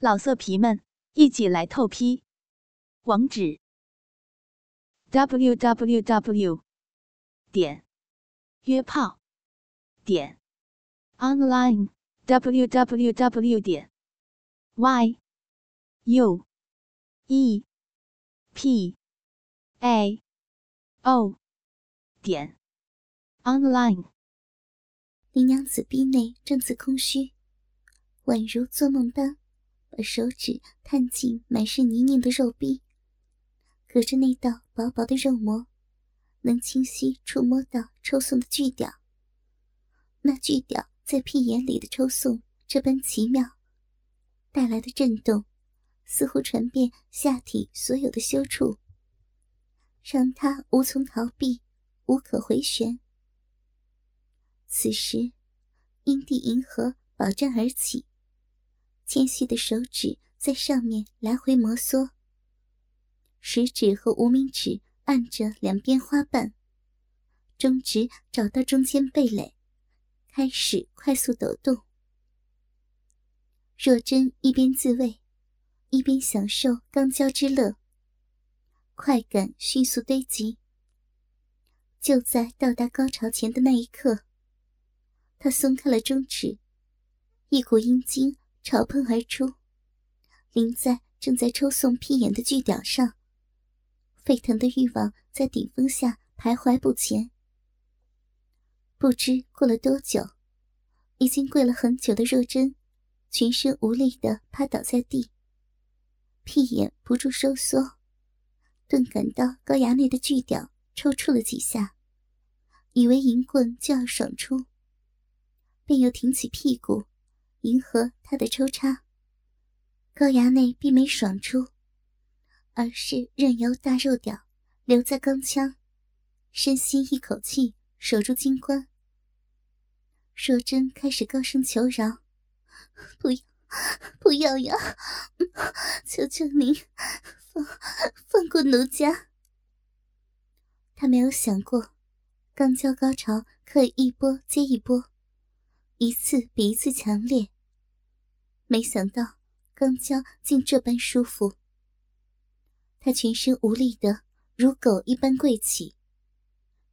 老色皮们，一起来透批！网址：w w w 点约炮点 online w w w 点 y u e p a o 点 online。林娘子逼内正自空虚，宛如做梦般。把手指探进满是泥泞的肉壁，隔着那道薄薄的肉膜，能清晰触摸到抽送的巨屌。那巨屌在屁眼里的抽送这般奇妙，带来的震动，似乎传遍下体所有的羞处，让他无从逃避，无可回旋。此时，阴蒂银河饱胀而起。纤细的手指在上面来回摩挲，食指和无名指按着两边花瓣，中指找到中间蓓蕾，开始快速抖动。若真一边自慰，一边享受肛交之乐，快感迅速堆积。就在到达高潮前的那一刻，他松开了中指，一股阴茎。朝喷而出，淋在正在抽送屁眼的巨屌上。沸腾的欲望在顶峰下徘徊不前。不知过了多久，已经跪了很久的若真，全身无力的趴倒在地，屁眼不住收缩，顿感到高衙内的巨屌抽搐了几下，以为银棍就要爽出，便又挺起屁股。迎合他的抽插，高衙内并没爽出，而是任由大肉屌留在钢枪，深吸一口气，守住金冠。若真开始高声求饶：“不要，不要呀！求求您放放过奴家。”他没有想过，刚交高潮可以一波接一波。一次比一次强烈。没想到刚交竟这般舒服。他全身无力的如狗一般跪起，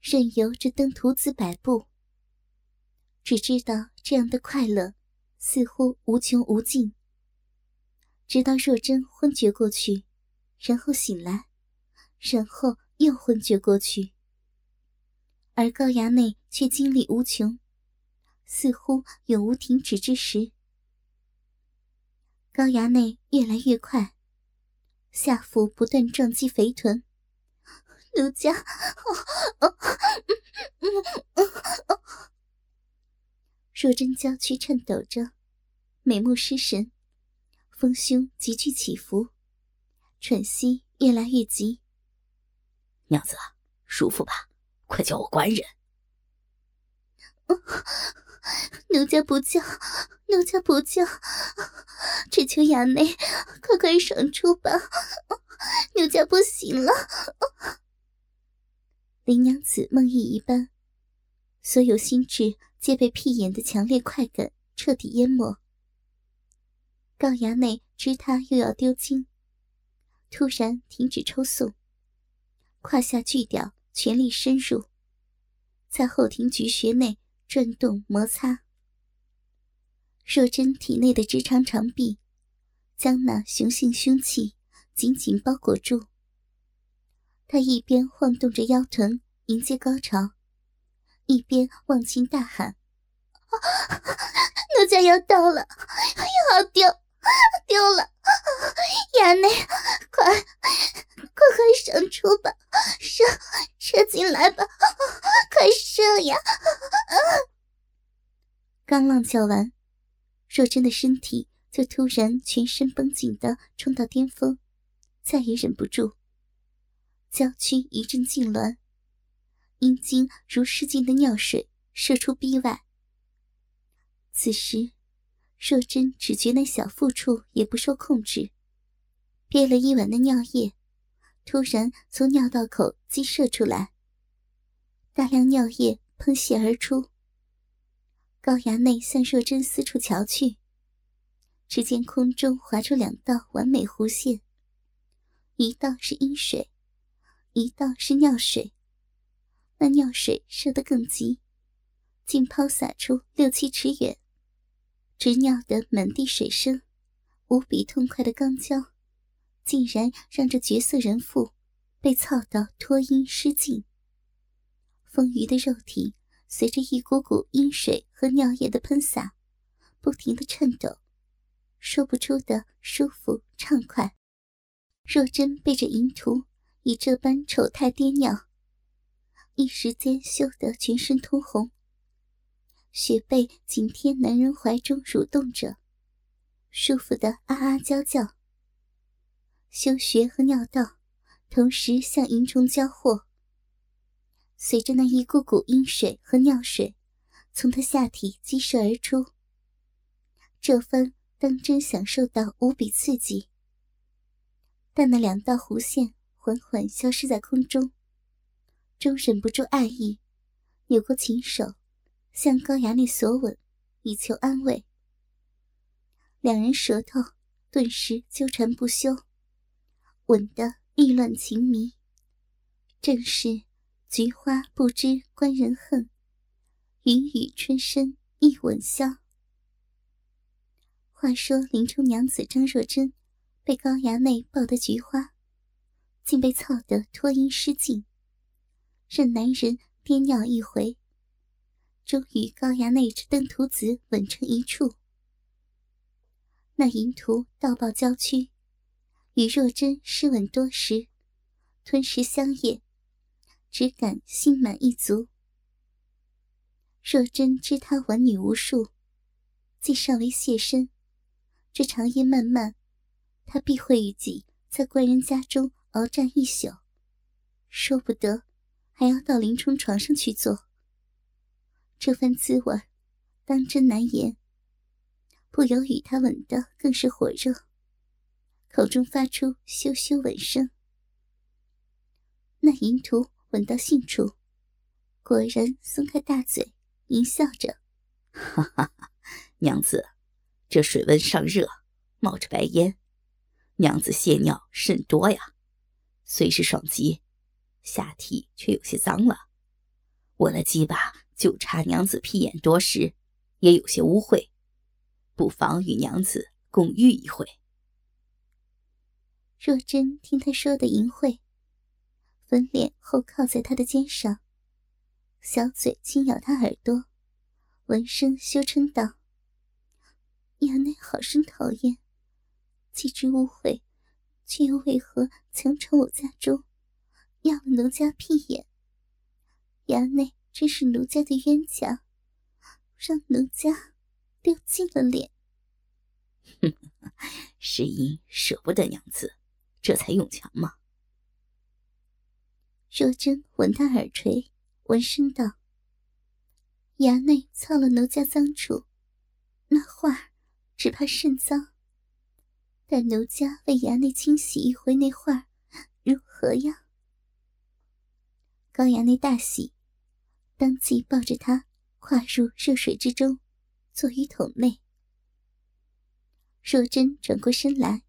任由这登徒子摆布。只知道这样的快乐似乎无穷无尽。直到若真昏厥过去，然后醒来，然后又昏厥过去，而高衙内却精力无穷。似乎永无停止之时，高衙内越来越快，下腹不断撞击肥臀。奴家，若真娇躯颤抖着，美目失神，丰胸急剧起伏，喘息越来越急。娘子，舒服吧？快叫我官人。奴家不叫，奴家不叫，只求衙内快快爽出吧！奴家不行了。林娘子梦呓一般，所有心智皆被屁眼的强烈快感彻底淹没。高衙内知他又要丢精，突然停止抽送，胯下巨屌全力深入，在后庭菊穴内。转动摩擦，若真体内的直肠长臂将那雄性凶器紧紧包裹住。他一边晃动着腰臀迎接高潮，一边忘情大喊：“奴家要到了，要丢，丢了！衙内，快，快快上出吧，射，射进来吧，快射呀！”刚浪叫完，若真的身体就突然全身绷紧的冲到巅峰，再也忍不住，娇躯一阵痉挛，阴茎如失禁的尿水射出逼外。此时，若真只觉那小腹处也不受控制，憋了一晚的尿液突然从尿道口激射出来，大量尿液喷泻而出。高衙内向若真四处瞧去，只见空中划出两道完美弧线，一道是阴水，一道是尿水。那尿水射得更急，竟抛洒出六七尺远，直尿得满地水声。无比痛快的肛交，竟然让这绝色人妇被操到脱阴失禁。丰腴的肉体随着一股股阴水和尿液的喷洒，不停的颤抖，说不出的舒服畅快。若真被这淫徒以这般丑态跌尿，一时间羞得全身通红，雪背紧贴男人怀中蠕动着。舒服的啊啊娇叫，修穴和尿道同时向淫虫交货。随着那一股股阴水和尿水从他下体激射而出，这番当真享受到无比刺激。但那两道弧线缓缓消失在空中，终忍不住爱意，扭过琴手，向高衙内索吻，以求安慰。两人舌头顿时纠缠不休，吻得意乱情迷，正是菊花不知官人恨，云雨春深一吻消。话说林冲娘子张若珍被高衙内抱得菊花，竟被操得脱衣失禁，任男人颠尿一回，终于高衙内之登徒子吻成一处。那淫徒道报娇躯，与若真湿吻多时，吞食香液，只感心满意足。若真知他玩女无数，既尚未现身，这长夜漫漫，他必会与己在官人家中鏖战一宿，说不得还要到林冲床上去坐。这番滋味，当真难言。不由与他吻的更是火热，口中发出羞羞吻声。那淫徒吻到性处，果然松开大嘴，淫笑着：“ 哈哈哈，娘子，这水温尚热，冒着白烟，娘子泄尿甚多呀。虽是爽极，下体却有些脏了。我那鸡巴就差娘子屁眼多时，也有些污秽。”不妨与娘子共浴一回。若真听他说的淫秽，粉脸后靠在他的肩上，小嘴轻咬他耳朵，闻声羞嗔道：“衙内好生讨厌，既知误会，却又为何强闯我家中，要了奴家屁眼？衙内真是奴家的冤家，让奴家……”丢尽了脸，是因舍不得娘子，这才用强吗？若真闻他耳垂，闻声道：“衙内操了奴家脏处，那画只怕甚脏。待奴家为衙内清洗一回那画，如何呀？”高衙内大喜，当即抱着他跨入热水之中。坐于桶内，若真转过身来，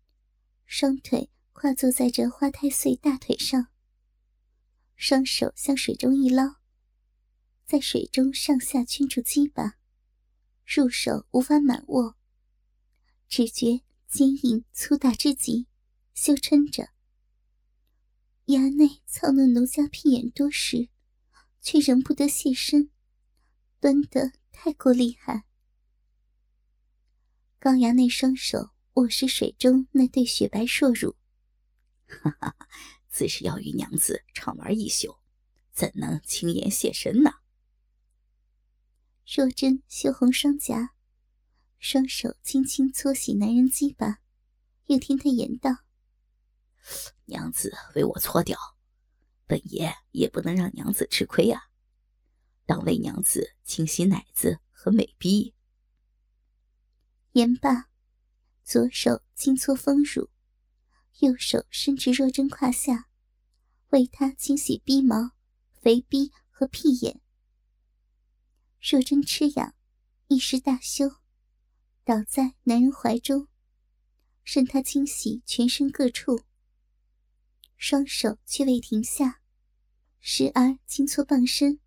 双腿跨坐在这花太岁大腿上，双手向水中一捞，在水中上下圈住鸡巴，入手无法满握，只觉坚硬粗大之极，羞嗔着。衙内操弄奴家屁眼多时，却仍不得现身，端得太过厉害。高衙内双手握实水中那对雪白硕乳，哈哈哈，自是要与娘子畅玩一宿，怎能轻言谢身呢？若真羞红双颊，双手轻轻搓洗男人鸡巴，又听他言道：“娘子为我搓掉，本爷也不能让娘子吃亏啊，当为娘子清洗奶子和美臂。”言罢，左手轻搓丰乳，右手伸至若真胯下，为她清洗逼毛、肥逼和屁眼。若真吃痒，一时大羞，倒在男人怀中，任他清洗全身各处，双手却未停下，时而轻搓傍身，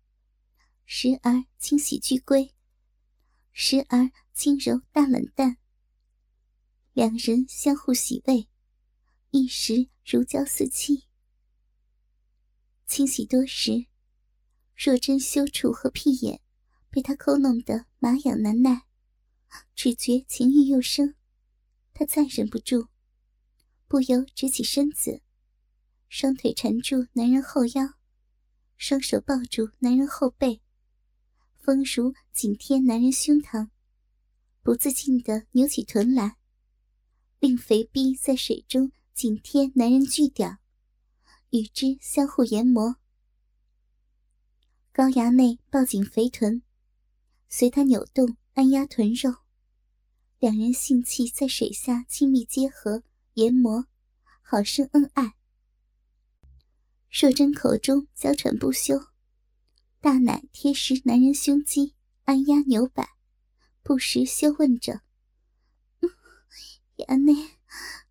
时而清洗巨龟，时而轻揉大冷蛋。两人相互洗胃，一时如胶似漆。清洗多时，若真羞处和屁眼被他抠弄得麻痒难耐，只觉情欲又生。他再忍不住，不由直起身子，双腿缠住男人后腰，双手抱住男人后背，丰乳紧贴男人胸膛，不自禁地扭起臀来，令肥逼在水中紧贴男人巨屌，与之相互研磨。高衙内抱紧肥臀，随他扭动按压臀肉。两人性气在水下亲密结合，研磨，好生恩爱。若真口中娇喘不休，大奶贴实男人胸肌，按压扭摆，不时羞问着：“衙内，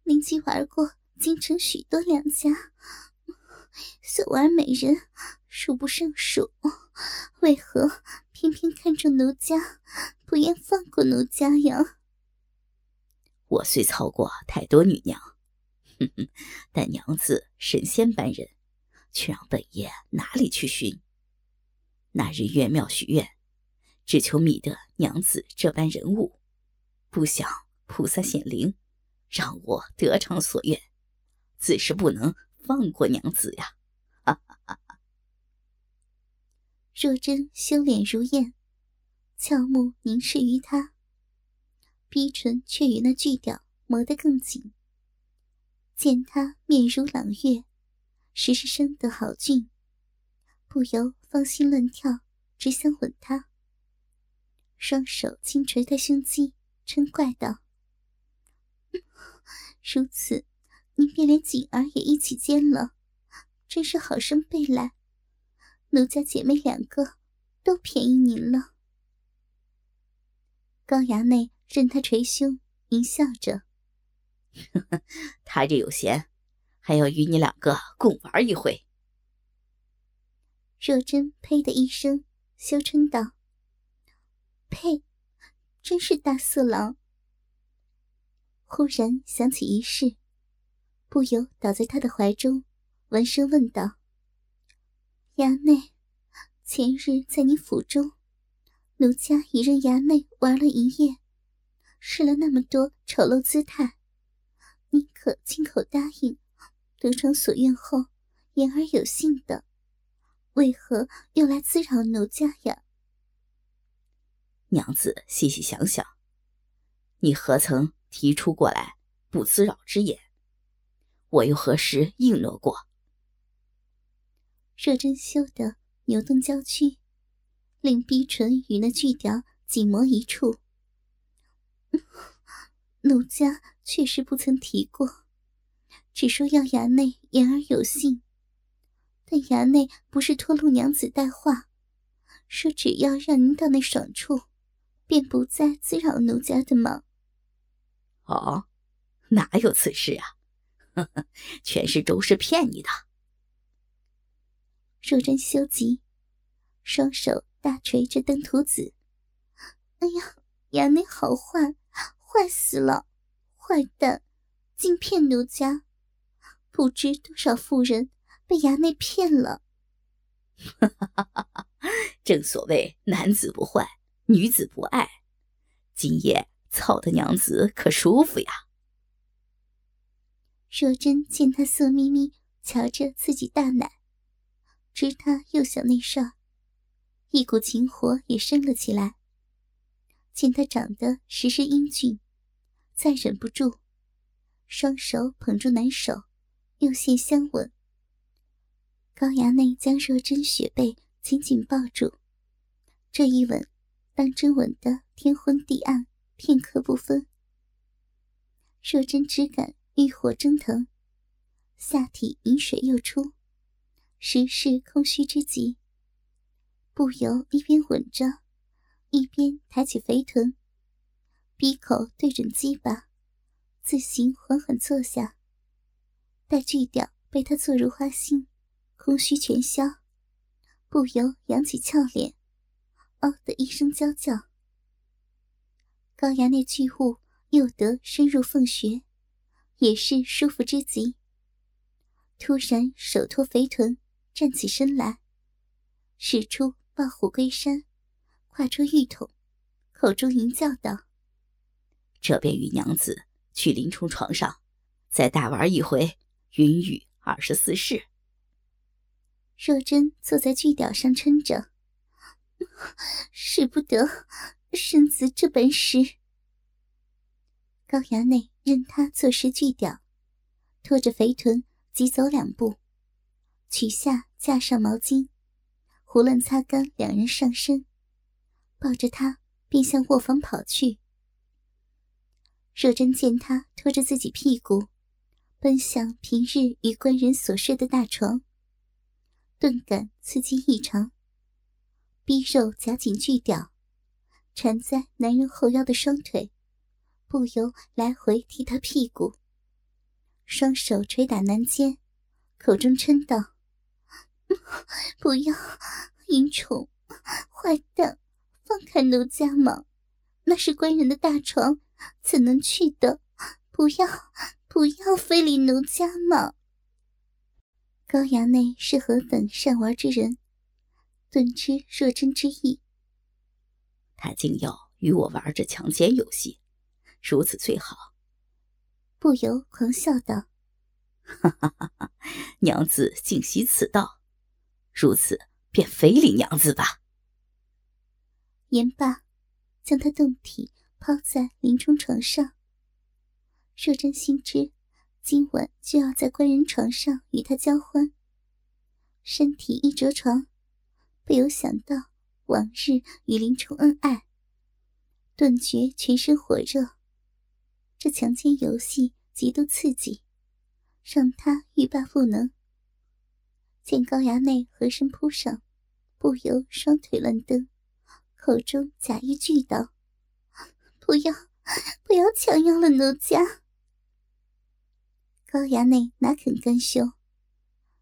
灵姬玩过京城许多良家，所玩美人数不胜数，为何偏偏看中奴家，不愿放过奴家呀？”我虽操过太多女娘，但娘子神仙般人，却让本爷哪里去寻？那日月庙许愿，只求觅得娘子这般人物，不想菩萨显灵，让我得偿所愿，自是不能放过娘子呀！哈哈！若真羞脸如燕，俏目凝视于他。逼唇却与那巨屌磨得更紧。见他面如朗月，时时生得好俊，不由芳心乱跳，只想吻他。双手轻捶他胸肌，嗔怪道：“如此，您便连锦儿也一起奸了，真是好生背来。奴家姐妹两个都便宜您了。”高衙内。任他捶胸，淫笑着：“他这有闲，还要与你两个共玩一回。”若真呸的一声，羞嗔道：“呸！真是大色狼。”忽然想起一事，不由倒在他的怀中，闻声问道：“衙内，前日在你府中，奴家已任衙内玩了一夜。”试了那么多丑陋姿态，你可亲口答应，得偿所愿后言而有信的，为何又来滋扰奴家呀？娘子细细想想，你何曾提出过来不滋扰之言？我又何时应诺过？若真羞得扭动娇躯，令逼唇与那巨雕紧磨一处。奴家确实不曾提过，只说要衙内言而有信。但衙内不是托陆娘子带话，说只要让您到那爽处，便不再滋扰奴家的吗？哦，哪有此事啊？呵呵，全是周氏骗你的。若真羞急，双手大捶着登徒子。哎呀，衙内好坏！坏死了！坏蛋，竟骗奴家，不知多少妇人被衙内骗了。哈哈哈哈！正所谓男子不坏，女子不爱。今夜操的娘子可舒服呀。若真见他色眯眯瞧着自己大奶，知他又想那事，一股情火也升了起来。见他长得时时英俊，再忍不住，双手捧住男手，又现相吻。高衙内将若真雪背紧紧抱住，这一吻，当真吻得天昏地暗，片刻不分。若真只感欲火蒸腾，下体饮水又出，实是空虚之极，不由一边吻着。一边抬起肥臀，鼻口对准鸡巴，自行缓缓坐下。待锯掉被他坐入花心，空虚全消，不由扬起俏脸，哦的一声娇叫。高衙内巨物又得深入凤穴，也是舒服之极。突然手托肥臀，站起身来，使出抱虎归山，跨出浴桶，口中吟叫道：“这便与娘子去林冲床上，再大玩一回云雨二十四式。”若真坐在巨屌上撑着，使不得，身子这本事。高衙内任他坐实巨屌，拖着肥臀。急走两步，取下架上毛巾，胡乱擦干两人上身，抱着他便向卧房跑去。若真见他拖着自己屁股，奔向平日与官人所睡的大床，顿感刺激异常，逼肉夹紧巨屌，缠在男人后腰的双腿，不由来回踢他屁股。双手捶打男肩，口中嗔道：“ 不要，淫虫，坏蛋，放开奴家嘛！那是官人的大床，怎能去的？不要，不要非礼奴家嘛！”高衙内是何等善玩之人，顿知若真之意。他竟要与我玩这强奸游戏，如此最好。不由狂笑道：“哈哈哈哈娘子竟习此道，如此便非礼娘子吧。”言罢，将他胴体抛在林冲床上。若真心知今晚就要在官人床上与他交欢，身体一着床，不由想到往日与林冲恩爱，顿觉全身火热。这强奸游戏极度刺激，让他欲罢不能。见高衙内合身扑上，不由双腿乱蹬，口中假意拒道：“不要，不要强要了奴家。”高衙内哪肯甘休，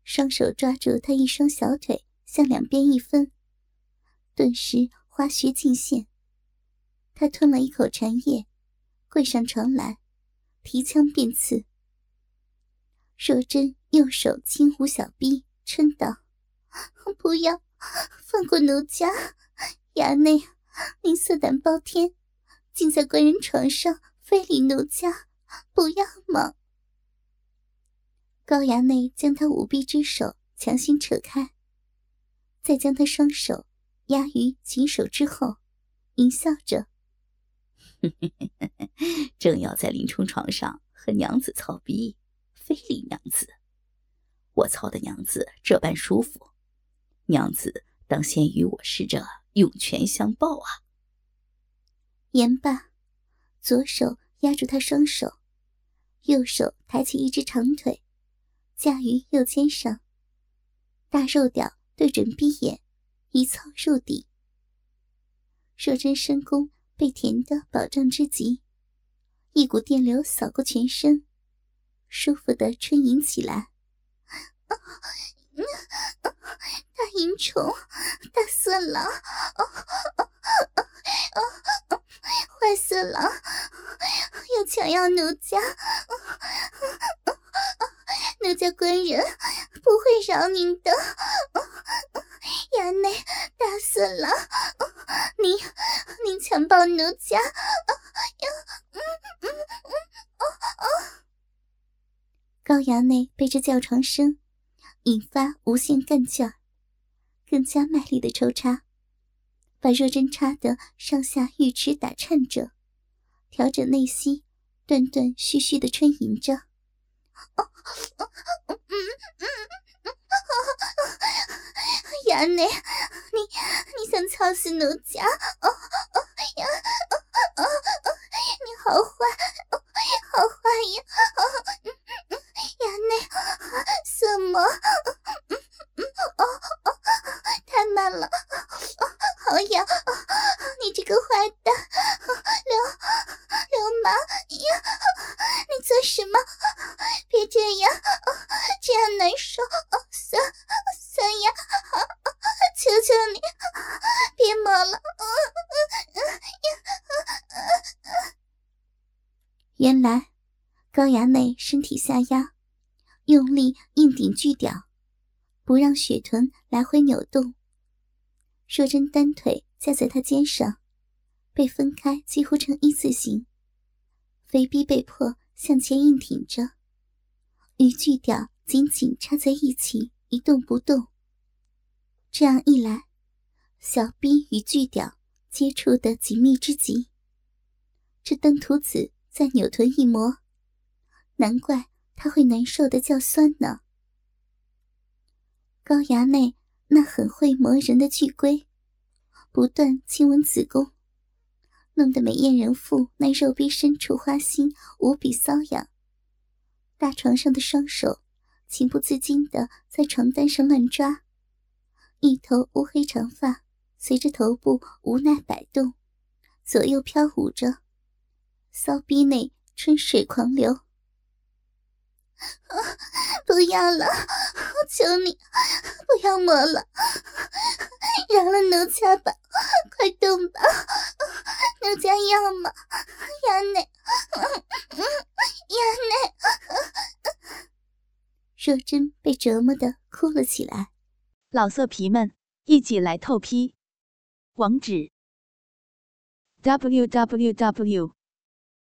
双手抓住他一双小腿，向两边一分，顿时花穴尽现。他吞了一口禅液。跪上床来，提枪便刺。若真右手轻抚小臂，嗔道：“不要，放过奴家！衙内，您色胆包天，竟在官人床上非礼奴家，不要吗？”高衙内将他舞臂之手强行扯开，再将他双手压于锦手之后，淫笑着。正要在林冲床上和娘子操逼，非礼娘子。我操的娘子这般舒服，娘子当先与我试着涌泉相报啊！言罢，左手压住他双手，右手抬起一只长腿，架于右肩上，大肉屌对准逼眼，一操入底。若真深宫。被甜的饱胀之极，一股电流扫过全身，舒服的呻吟起来。大淫虫，大色狼，坏色狼，又强要奴家，奴家官人不会饶您的。衙内，大色狼，您您强暴奴家，高衙内被这叫床声引发无限干劲儿，更加卖力的抽插，把若针插得上下玉池打颤着，调整内息，断断续续的呻吟着。衙内，你你想操死奴家？哦哦呀！哦哦，你好坏，好坏呀！哦，衙内，什么？哦哦，太慢了！哦，好痒！你这个坏蛋，流来高衙内身体下压，用力硬顶巨屌，不让雪臀来回扭动。若真单腿架在他肩上，被分开几乎成一字形，肥逼被迫向前硬挺着，与巨屌紧紧插在一起，一动不动。这样一来，小逼与巨屌接触的紧密之极。这登徒子。再扭臀一磨，难怪他会难受的叫酸呢。高衙内那很会磨人的巨龟，不断亲吻子宫，弄得美艳人妇那肉壁深处花心无比瘙痒。大床上的双手情不自禁的在床单上乱抓，一头乌黑长发随着头部无奈摆动，左右飘舞着。骚逼内春水狂流，不要了！我求你，不要摸了，饶了奴家吧！快动吧，奴家要吗？衙内，衙内。若真被折磨的哭了起来。老色皮们，一起来透批！网址：w w w.